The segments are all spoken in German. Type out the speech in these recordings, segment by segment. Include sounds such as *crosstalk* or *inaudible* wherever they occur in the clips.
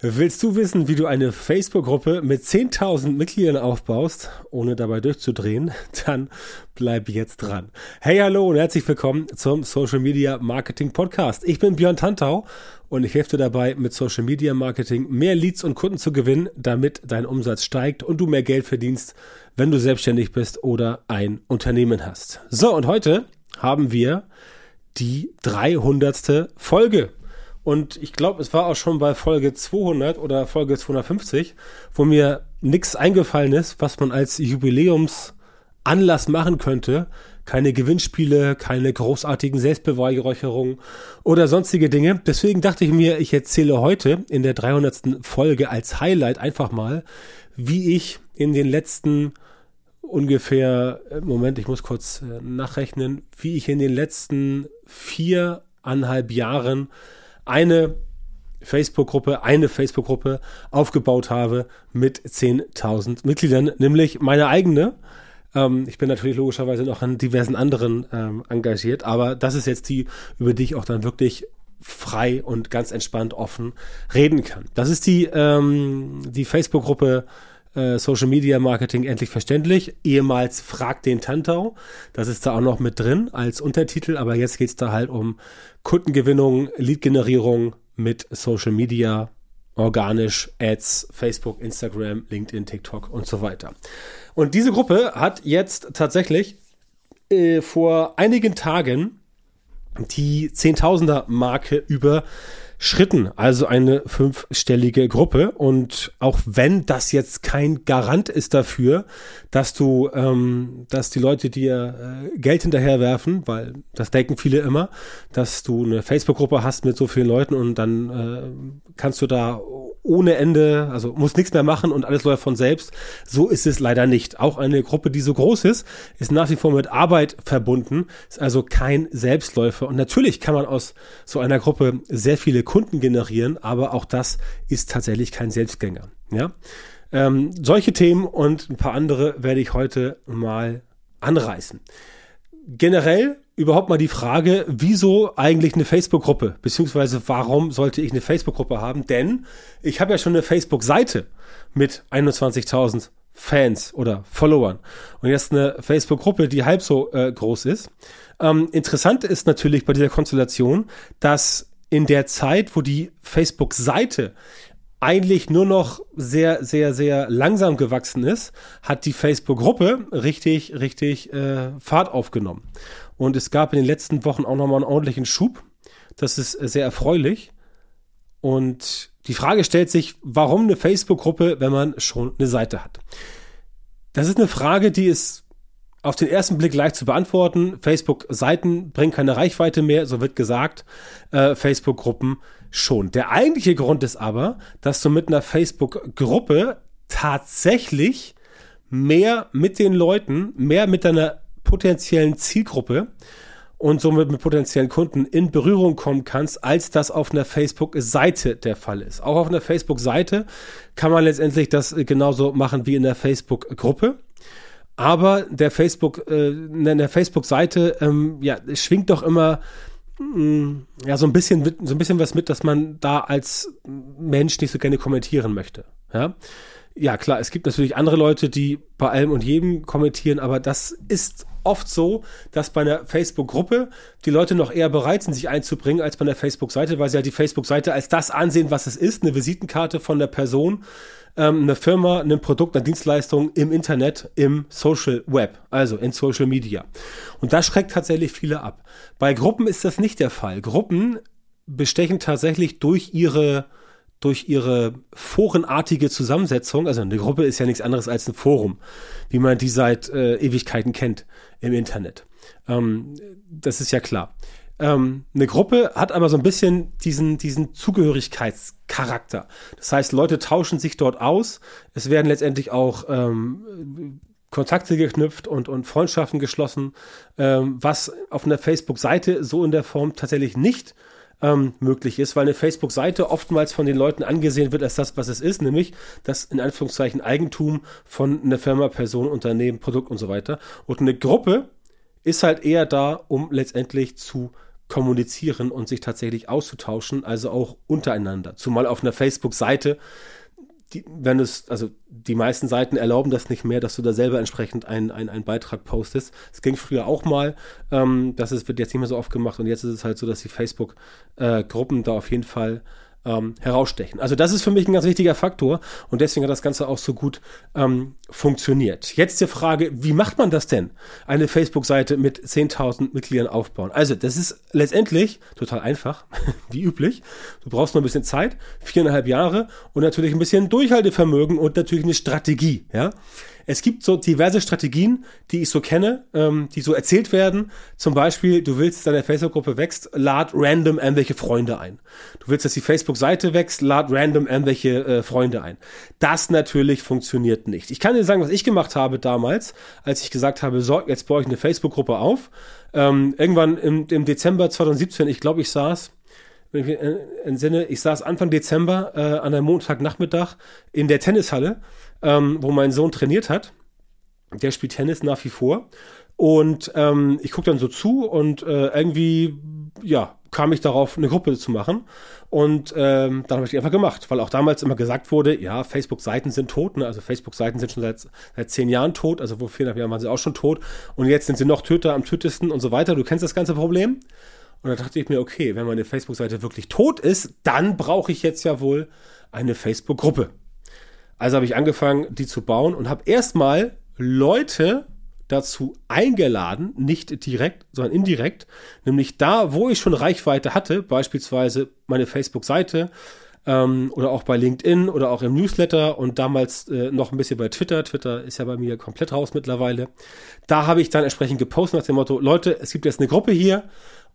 Willst du wissen, wie du eine Facebook-Gruppe mit 10.000 Mitgliedern aufbaust, ohne dabei durchzudrehen? *laughs* Dann bleib jetzt dran. Hey, hallo und herzlich willkommen zum Social Media Marketing Podcast. Ich bin Björn Tantau und ich helfe dir dabei, mit Social Media Marketing mehr Leads und Kunden zu gewinnen, damit dein Umsatz steigt und du mehr Geld verdienst, wenn du selbstständig bist oder ein Unternehmen hast. So, und heute haben wir die 300. Folge. Und ich glaube, es war auch schon bei Folge 200 oder Folge 250, wo mir nichts eingefallen ist, was man als Jubiläumsanlass machen könnte. Keine Gewinnspiele, keine großartigen Selbstbeweihräucherungen oder sonstige Dinge. Deswegen dachte ich mir, ich erzähle heute in der 300. Folge als Highlight einfach mal, wie ich in den letzten ungefähr, äh, Moment, ich muss kurz äh, nachrechnen, wie ich in den letzten viereinhalb Jahren eine Facebook-Gruppe, eine Facebook-Gruppe aufgebaut habe mit 10.000 Mitgliedern, nämlich meine eigene. Ähm, ich bin natürlich logischerweise noch an diversen anderen ähm, engagiert, aber das ist jetzt die, über die ich auch dann wirklich frei und ganz entspannt offen reden kann. Das ist die, ähm, die Facebook-Gruppe äh, Social Media Marketing endlich verständlich. Ehemals Frag den Tantau. Das ist da auch noch mit drin als Untertitel, aber jetzt geht es da halt um Kundengewinnung, Lead-Generierung mit Social Media, organisch, Ads, Facebook, Instagram, LinkedIn, TikTok und so weiter. Und diese Gruppe hat jetzt tatsächlich äh, vor einigen Tagen die Zehntausender-Marke über Schritten, also eine fünfstellige Gruppe. Und auch wenn das jetzt kein Garant ist dafür, dass du, ähm, dass die Leute dir äh, Geld hinterherwerfen, weil das denken viele immer, dass du eine Facebook-Gruppe hast mit so vielen Leuten und dann äh, kannst du da ohne Ende, also muss nichts mehr machen und alles läuft von selbst. So ist es leider nicht. Auch eine Gruppe, die so groß ist, ist nach wie vor mit Arbeit verbunden, ist also kein Selbstläufer. Und natürlich kann man aus so einer Gruppe sehr viele Kunden generieren, aber auch das ist tatsächlich kein Selbstgänger. Ja, ähm, solche Themen und ein paar andere werde ich heute mal anreißen. Generell überhaupt mal die Frage, wieso eigentlich eine Facebook-Gruppe? Beziehungsweise warum sollte ich eine Facebook-Gruppe haben? Denn ich habe ja schon eine Facebook-Seite mit 21.000 Fans oder Followern. Und jetzt eine Facebook-Gruppe, die halb so äh, groß ist. Ähm, interessant ist natürlich bei dieser Konstellation, dass in der Zeit, wo die Facebook-Seite eigentlich nur noch sehr, sehr, sehr langsam gewachsen ist, hat die Facebook-Gruppe richtig, richtig äh, Fahrt aufgenommen. Und es gab in den letzten Wochen auch nochmal einen ordentlichen Schub. Das ist sehr erfreulich. Und die Frage stellt sich, warum eine Facebook-Gruppe, wenn man schon eine Seite hat? Das ist eine Frage, die ist auf den ersten Blick leicht zu beantworten. Facebook-Seiten bringen keine Reichweite mehr, so wird gesagt. Äh, Facebook-Gruppen schon. Der eigentliche Grund ist aber, dass du mit einer Facebook-Gruppe tatsächlich mehr mit den Leuten, mehr mit deiner potenziellen Zielgruppe und somit mit potenziellen Kunden in Berührung kommen kannst, als das auf einer Facebook-Seite der Fall ist. Auch auf einer Facebook-Seite kann man letztendlich das genauso machen wie in der Facebook-Gruppe. Aber der Facebook, äh, in der Facebook-Seite, ähm, ja, schwingt doch immer mh, mm, ja so ein bisschen, so ein bisschen was mit, dass man da als Mensch nicht so gerne kommentieren möchte. Ja ja klar, es gibt natürlich andere Leute, die bei allem und jedem kommentieren, aber das ist oft so, dass bei einer Facebook-Gruppe die Leute noch eher bereit sind, sich einzubringen, als bei einer Facebook-Seite, weil sie ja die Facebook-Seite als das ansehen, was es ist, eine Visitenkarte von der Person, ähm, eine Firma, ein Produkt, eine Dienstleistung im Internet, im Social Web, also in Social Media. Und das schreckt tatsächlich viele ab. Bei Gruppen ist das nicht der Fall. Gruppen bestechen tatsächlich durch ihre durch ihre forenartige Zusammensetzung, also eine Gruppe ist ja nichts anderes als ein Forum, wie man die seit äh, Ewigkeiten kennt im Internet. Ähm, das ist ja klar. Ähm, eine Gruppe hat aber so ein bisschen diesen, diesen Zugehörigkeitscharakter. Das heißt, Leute tauschen sich dort aus. Es werden letztendlich auch ähm, Kontakte geknüpft und, und Freundschaften geschlossen, ähm, was auf einer Facebook-Seite so in der Form tatsächlich nicht ähm, möglich ist, weil eine Facebook-Seite oftmals von den Leuten angesehen wird als das, was es ist, nämlich das in Anführungszeichen Eigentum von einer Firma, Person, Unternehmen, Produkt und so weiter. Und eine Gruppe ist halt eher da, um letztendlich zu kommunizieren und sich tatsächlich auszutauschen, also auch untereinander. Zumal auf einer Facebook-Seite, die, wenn es, also die meisten Seiten erlauben das nicht mehr, dass du da selber entsprechend einen, einen, einen Beitrag postest. Es ging früher auch mal, ähm, das ist, wird jetzt nicht mehr so oft gemacht und jetzt ist es halt so, dass die Facebook-Gruppen äh, da auf jeden Fall ähm, herausstechen. Also das ist für mich ein ganz wichtiger Faktor und deswegen hat das Ganze auch so gut ähm, funktioniert. Jetzt die Frage, wie macht man das denn? Eine Facebook-Seite mit 10.000 Mitgliedern aufbauen. Also das ist letztendlich total einfach, *laughs* wie üblich. Du brauchst nur ein bisschen Zeit, viereinhalb Jahre und natürlich ein bisschen Durchhaltevermögen und natürlich eine Strategie. Ja, es gibt so diverse Strategien, die ich so kenne, ähm, die so erzählt werden. Zum Beispiel, du willst, dass deine Facebook-Gruppe wächst, lad random irgendwelche Freunde ein. Du willst, dass die Facebook-Seite wächst, lad random irgendwelche äh, Freunde ein. Das natürlich funktioniert nicht. Ich kann dir sagen, was ich gemacht habe damals, als ich gesagt habe, so, jetzt baue ich eine Facebook-Gruppe auf. Ähm, irgendwann im, im Dezember 2017, ich glaube, ich saß, wenn ich mich entsinne, ich saß Anfang Dezember äh, an einem Montagnachmittag in der Tennishalle ähm, wo mein Sohn trainiert hat. Der spielt Tennis nach wie vor. Und ähm, ich gucke dann so zu und äh, irgendwie, ja, kam ich darauf, eine Gruppe zu machen. Und ähm, dann habe ich die einfach gemacht, weil auch damals immer gesagt wurde, ja, Facebook-Seiten sind tot. Ne? Also Facebook-Seiten sind schon seit, seit zehn Jahren tot, also vor viereinhalb Jahren waren sie auch schon tot. Und jetzt sind sie noch Töter am tötesten und so weiter. Du kennst das ganze Problem. Und da dachte ich mir, okay, wenn meine Facebook-Seite wirklich tot ist, dann brauche ich jetzt ja wohl eine Facebook-Gruppe. Also habe ich angefangen, die zu bauen und habe erstmal Leute dazu eingeladen, nicht direkt, sondern indirekt, nämlich da, wo ich schon Reichweite hatte, beispielsweise meine Facebook-Seite ähm, oder auch bei LinkedIn oder auch im Newsletter und damals äh, noch ein bisschen bei Twitter. Twitter ist ja bei mir komplett raus mittlerweile. Da habe ich dann entsprechend gepostet nach dem Motto, Leute, es gibt jetzt eine Gruppe hier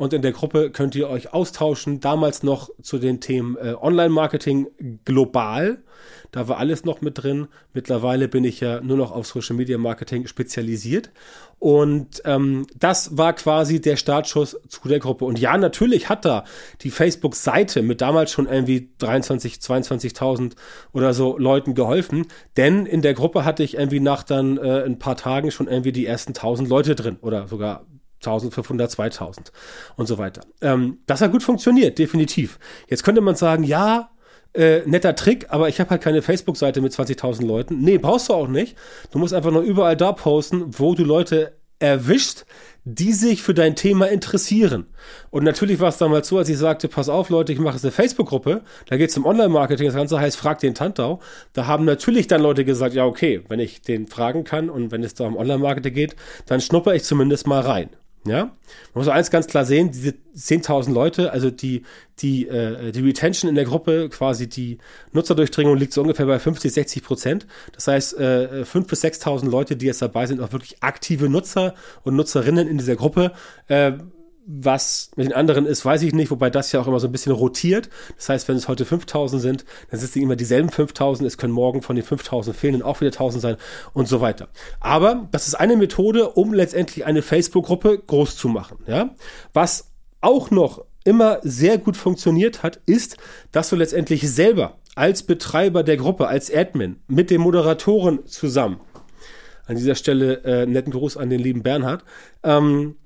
und in der Gruppe könnt ihr euch austauschen, damals noch zu den Themen äh, Online-Marketing global. Da war alles noch mit drin. Mittlerweile bin ich ja nur noch auf Social Media Marketing spezialisiert. Und ähm, das war quasi der Startschuss zu der Gruppe. Und ja, natürlich hat da die Facebook-Seite mit damals schon irgendwie 23, 22.000 oder so Leuten geholfen. Denn in der Gruppe hatte ich irgendwie nach dann äh, ein paar Tagen schon irgendwie die ersten 1000 Leute drin oder sogar 1500, 2000 und so weiter. Ähm, das hat gut funktioniert, definitiv. Jetzt könnte man sagen, ja, äh, netter Trick, aber ich habe halt keine Facebook-Seite mit 20.000 Leuten. Nee, brauchst du auch nicht. Du musst einfach nur überall da posten, wo du Leute erwischt, die sich für dein Thema interessieren. Und natürlich war es damals so, als ich sagte, pass auf Leute, ich mache jetzt eine Facebook-Gruppe, da geht es um Online-Marketing, das Ganze heißt, frag den Tantau. Da haben natürlich dann Leute gesagt, ja okay, wenn ich den fragen kann und wenn es da um Online-Marketing geht, dann schnupper ich zumindest mal rein. Ja, man muss eins ganz klar sehen, diese 10.000 Leute, also die, die, äh, die Retention in der Gruppe, quasi die Nutzerdurchdringung liegt so ungefähr bei 50, 60 Prozent. Das heißt, äh, 5.000 bis 6.000 Leute, die jetzt dabei sind, auch wirklich aktive Nutzer und Nutzerinnen in dieser Gruppe. Äh, was mit den anderen ist, weiß ich nicht, wobei das ja auch immer so ein bisschen rotiert. Das heißt, wenn es heute 5000 sind, dann sind es immer dieselben 5000. Es können morgen von den 5000 fehlenden auch wieder 1000 sein und so weiter. Aber das ist eine Methode, um letztendlich eine Facebook-Gruppe groß zu machen. Ja? Was auch noch immer sehr gut funktioniert hat, ist, dass du letztendlich selber als Betreiber der Gruppe, als Admin mit den Moderatoren zusammen, an dieser Stelle äh, netten Gruß an den lieben Bernhard, ähm,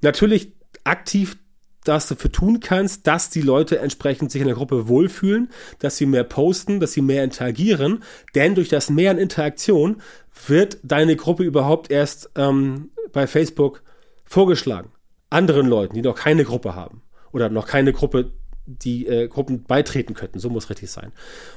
natürlich aktiv das dafür tun kannst, dass die Leute entsprechend sich in der Gruppe wohlfühlen, dass sie mehr posten, dass sie mehr interagieren. Denn durch das Mehr an Interaktion wird deine Gruppe überhaupt erst ähm, bei Facebook vorgeschlagen. Anderen Leuten, die noch keine Gruppe haben oder noch keine Gruppe, die äh, Gruppen beitreten könnten. So muss richtig sein.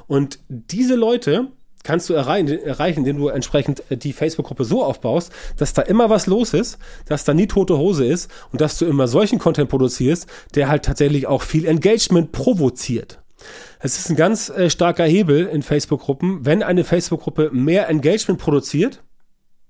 Und diese Leute kannst du erreichen, erreichen, indem du entsprechend äh, die Facebook-Gruppe so aufbaust, dass da immer was los ist, dass da nie tote Hose ist und dass du immer solchen Content produzierst, der halt tatsächlich auch viel Engagement provoziert. Es ist ein ganz äh, starker Hebel in Facebook-Gruppen. Wenn eine Facebook-Gruppe mehr Engagement produziert,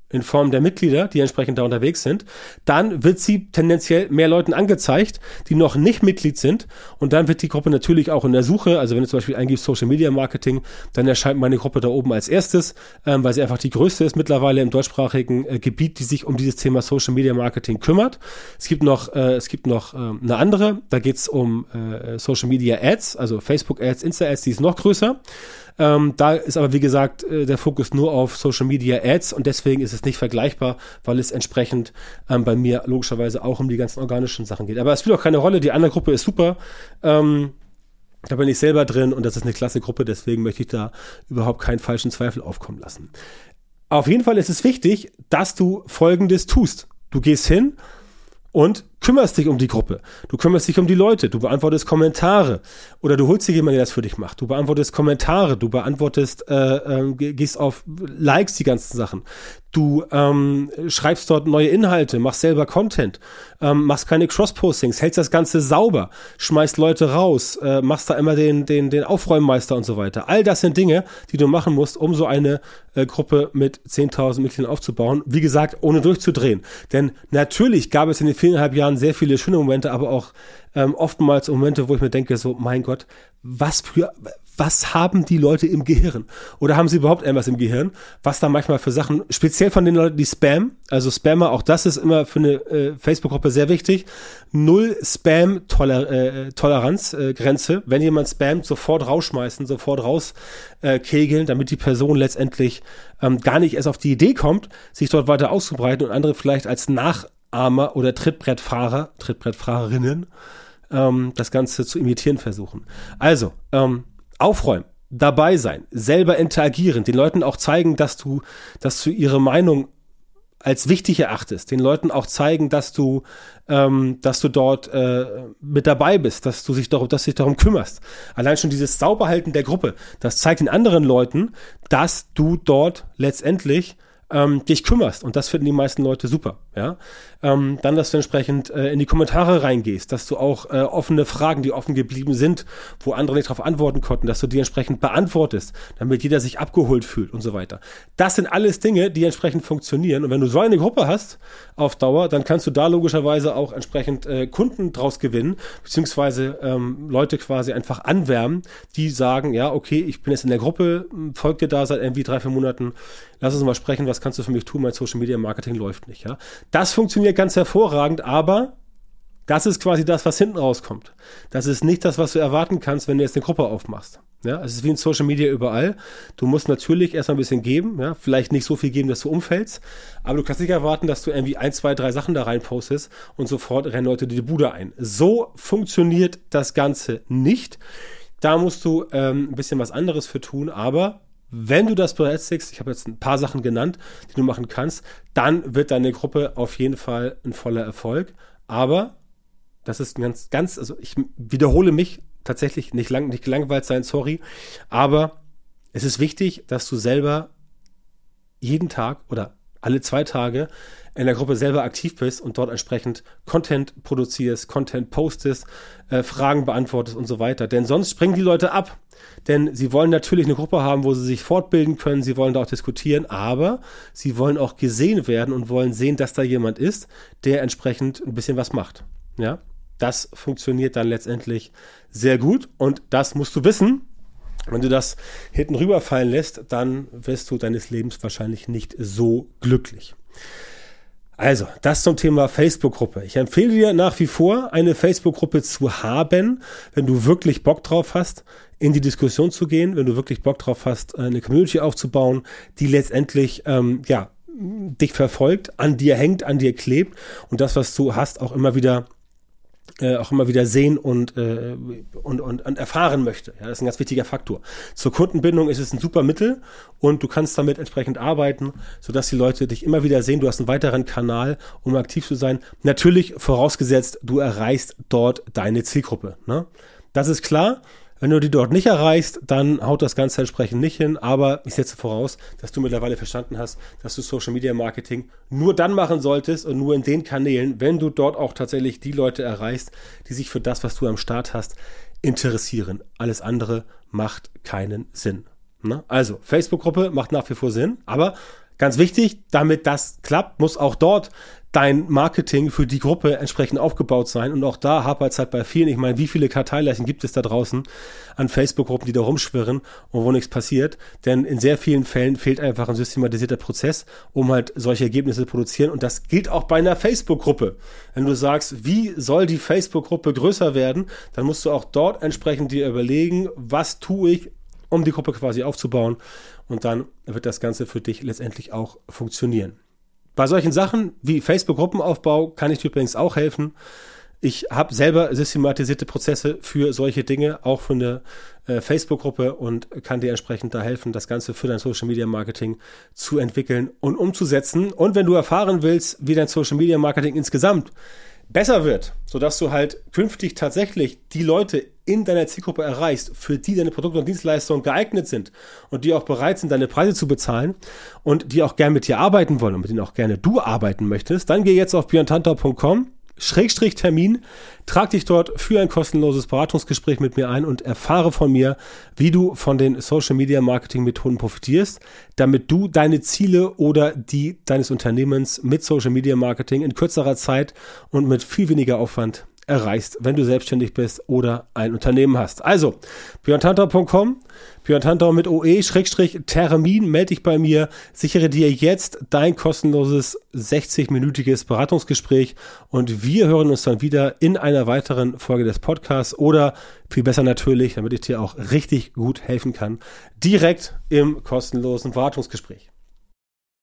in Form der Mitglieder, die entsprechend da unterwegs sind, dann wird sie tendenziell mehr Leuten angezeigt, die noch nicht Mitglied sind. Und dann wird die Gruppe natürlich auch in der Suche, also wenn du zum Beispiel eingibst Social Media Marketing, dann erscheint meine Gruppe da oben als erstes, ähm, weil sie einfach die größte ist mittlerweile im deutschsprachigen äh, Gebiet, die sich um dieses Thema Social Media Marketing kümmert. Es gibt noch, äh, es gibt noch äh, eine andere, da geht's um äh, Social Media Ads, also Facebook Ads, Insta Ads, die ist noch größer. Ähm, da ist aber, wie gesagt, äh, der Fokus nur auf Social Media Ads und deswegen ist es nicht vergleichbar, weil es entsprechend ähm, bei mir logischerweise auch um die ganzen organischen Sachen geht. Aber es spielt auch keine Rolle. Die andere Gruppe ist super. Ähm, da bin ich selber drin und das ist eine klasse Gruppe, deswegen möchte ich da überhaupt keinen falschen Zweifel aufkommen lassen. Auf jeden Fall ist es wichtig, dass du Folgendes tust. Du gehst hin und kümmerst dich um die Gruppe. Du kümmerst dich um die Leute. Du beantwortest Kommentare. Oder du holst dir jemanden, der das für dich macht. Du beantwortest Kommentare. Du beantwortest, äh, äh, gehst auf Likes, die ganzen Sachen. Du ähm, schreibst dort neue Inhalte, machst selber Content, ähm, machst keine Cross-Postings, hältst das Ganze sauber, schmeißt Leute raus, äh, machst da immer den, den, den Aufräummeister und so weiter. All das sind Dinge, die du machen musst, um so eine äh, Gruppe mit 10.000 Mitgliedern aufzubauen. Wie gesagt, ohne durchzudrehen. Denn natürlich gab es in den viereinhalb Jahren sehr viele schöne Momente, aber auch ähm, oftmals Momente, wo ich mir denke, so, mein Gott, was für, was haben die Leute im Gehirn? Oder haben sie überhaupt irgendwas im Gehirn? Was da manchmal für Sachen, speziell von den Leuten, die Spam, also Spammer, auch das ist immer für eine äh, Facebook-Gruppe sehr wichtig. Null Spam-Toleranz-Grenze. Äh, Wenn jemand spammt, sofort rausschmeißen, sofort rauskegeln, äh, damit die Person letztendlich ähm, gar nicht erst auf die Idee kommt, sich dort weiter auszubreiten und andere vielleicht als Nachahmer oder Trittbrettfahrer, Trittbrettfahrerinnen, ähm, das Ganze zu imitieren versuchen. Also, ähm, aufräumen, dabei sein, selber interagieren, den Leuten auch zeigen, dass du, dass du ihre Meinung als wichtig erachtest, den Leuten auch zeigen, dass du, ähm, dass du dort äh, mit dabei bist, dass du sich darum, dass du dich darum kümmerst. Allein schon dieses Sauberhalten der Gruppe, das zeigt den anderen Leuten, dass du dort letztendlich ähm, dich kümmerst. Und das finden die meisten Leute super. Ja? Ähm, dann, dass du entsprechend äh, in die Kommentare reingehst, dass du auch äh, offene Fragen, die offen geblieben sind, wo andere nicht darauf antworten konnten, dass du die entsprechend beantwortest, damit jeder sich abgeholt fühlt und so weiter. Das sind alles Dinge, die entsprechend funktionieren. Und wenn du so eine Gruppe hast auf Dauer, dann kannst du da logischerweise auch entsprechend äh, Kunden draus gewinnen, beziehungsweise ähm, Leute quasi einfach anwärmen, die sagen, ja, okay, ich bin jetzt in der Gruppe, folgt dir da seit irgendwie drei, vier Monaten, lass uns mal sprechen, was kannst du für mich tun, mein Social Media Marketing läuft nicht. Ja? Das funktioniert ganz hervorragend, aber das ist quasi das, was hinten rauskommt. Das ist nicht das, was du erwarten kannst, wenn du jetzt eine Gruppe aufmachst. Ja, es ist wie in Social Media überall. Du musst natürlich erstmal ein bisschen geben, ja, vielleicht nicht so viel geben, dass du umfällst, aber du kannst nicht erwarten, dass du irgendwie ein, zwei, drei Sachen da rein postest und sofort rennen Leute die Bude ein. So funktioniert das Ganze nicht. Da musst du ähm, ein bisschen was anderes für tun, aber wenn du das berechtigst, ich habe jetzt ein paar Sachen genannt, die du machen kannst, dann wird deine Gruppe auf jeden Fall ein voller Erfolg. Aber das ist ein ganz, ganz, also ich wiederhole mich tatsächlich nicht lang, nicht gelangweilt sein, sorry. Aber es ist wichtig, dass du selber jeden Tag oder alle zwei Tage in der Gruppe selber aktiv bist und dort entsprechend Content produzierst, Content postest, äh, Fragen beantwortest und so weiter. Denn sonst springen die Leute ab. Denn sie wollen natürlich eine Gruppe haben, wo sie sich fortbilden können, sie wollen da auch diskutieren, aber sie wollen auch gesehen werden und wollen sehen, dass da jemand ist, der entsprechend ein bisschen was macht. Ja, das funktioniert dann letztendlich sehr gut und das musst du wissen. Wenn du das hinten rüberfallen lässt, dann wirst du deines Lebens wahrscheinlich nicht so glücklich. Also, das zum Thema Facebook-Gruppe. Ich empfehle dir nach wie vor, eine Facebook-Gruppe zu haben, wenn du wirklich Bock drauf hast, in die Diskussion zu gehen, wenn du wirklich Bock drauf hast, eine Community aufzubauen, die letztendlich, ähm, ja, dich verfolgt, an dir hängt, an dir klebt und das, was du hast, auch immer wieder äh, auch immer wieder sehen und, äh, und, und, und erfahren möchte. Ja, das ist ein ganz wichtiger Faktor. Zur Kundenbindung ist es ein super Mittel und du kannst damit entsprechend arbeiten, sodass die Leute dich immer wieder sehen. Du hast einen weiteren Kanal, um aktiv zu sein. Natürlich vorausgesetzt, du erreichst dort deine Zielgruppe. Ne? Das ist klar. Wenn du die dort nicht erreichst, dann haut das Ganze entsprechend nicht hin. Aber ich setze voraus, dass du mittlerweile verstanden hast, dass du Social Media Marketing nur dann machen solltest und nur in den Kanälen, wenn du dort auch tatsächlich die Leute erreichst, die sich für das, was du am Start hast, interessieren. Alles andere macht keinen Sinn. Ne? Also, Facebook-Gruppe macht nach wie vor Sinn, aber Ganz wichtig, damit das klappt, muss auch dort dein Marketing für die Gruppe entsprechend aufgebaut sein. Und auch da hapert es halt bei vielen. Ich meine, wie viele Karteileichen gibt es da draußen an Facebook-Gruppen, die da rumschwirren und wo nichts passiert? Denn in sehr vielen Fällen fehlt einfach ein systematisierter Prozess, um halt solche Ergebnisse zu produzieren. Und das gilt auch bei einer Facebook-Gruppe. Wenn du sagst, wie soll die Facebook-Gruppe größer werden, dann musst du auch dort entsprechend dir überlegen, was tue ich, um die Gruppe quasi aufzubauen. Und dann wird das Ganze für dich letztendlich auch funktionieren. Bei solchen Sachen wie Facebook-Gruppenaufbau kann ich dir übrigens auch helfen. Ich habe selber systematisierte Prozesse für solche Dinge, auch für eine äh, Facebook-Gruppe und kann dir entsprechend da helfen, das Ganze für dein Social Media Marketing zu entwickeln und umzusetzen. Und wenn du erfahren willst, wie dein Social Media Marketing insgesamt besser wird, sodass du halt künftig tatsächlich die Leute in deiner Zielgruppe erreichst, für die deine Produkte und Dienstleistungen geeignet sind und die auch bereit sind, deine Preise zu bezahlen und die auch gerne mit dir arbeiten wollen und mit denen auch gerne du arbeiten möchtest, dann geh jetzt auf björntantau.com Schrägstrich Termin. Trag dich dort für ein kostenloses Beratungsgespräch mit mir ein und erfahre von mir, wie du von den Social Media Marketing Methoden profitierst, damit du deine Ziele oder die deines Unternehmens mit Social Media Marketing in kürzerer Zeit und mit viel weniger Aufwand erreichst, wenn du selbstständig bist oder ein Unternehmen hast. Also, björntantau.com, björntantau mit OE, Schrägstrich, Termin, melde dich bei mir, sichere dir jetzt dein kostenloses 60-minütiges Beratungsgespräch und wir hören uns dann wieder in einer weiteren Folge des Podcasts oder viel besser natürlich, damit ich dir auch richtig gut helfen kann, direkt im kostenlosen Beratungsgespräch.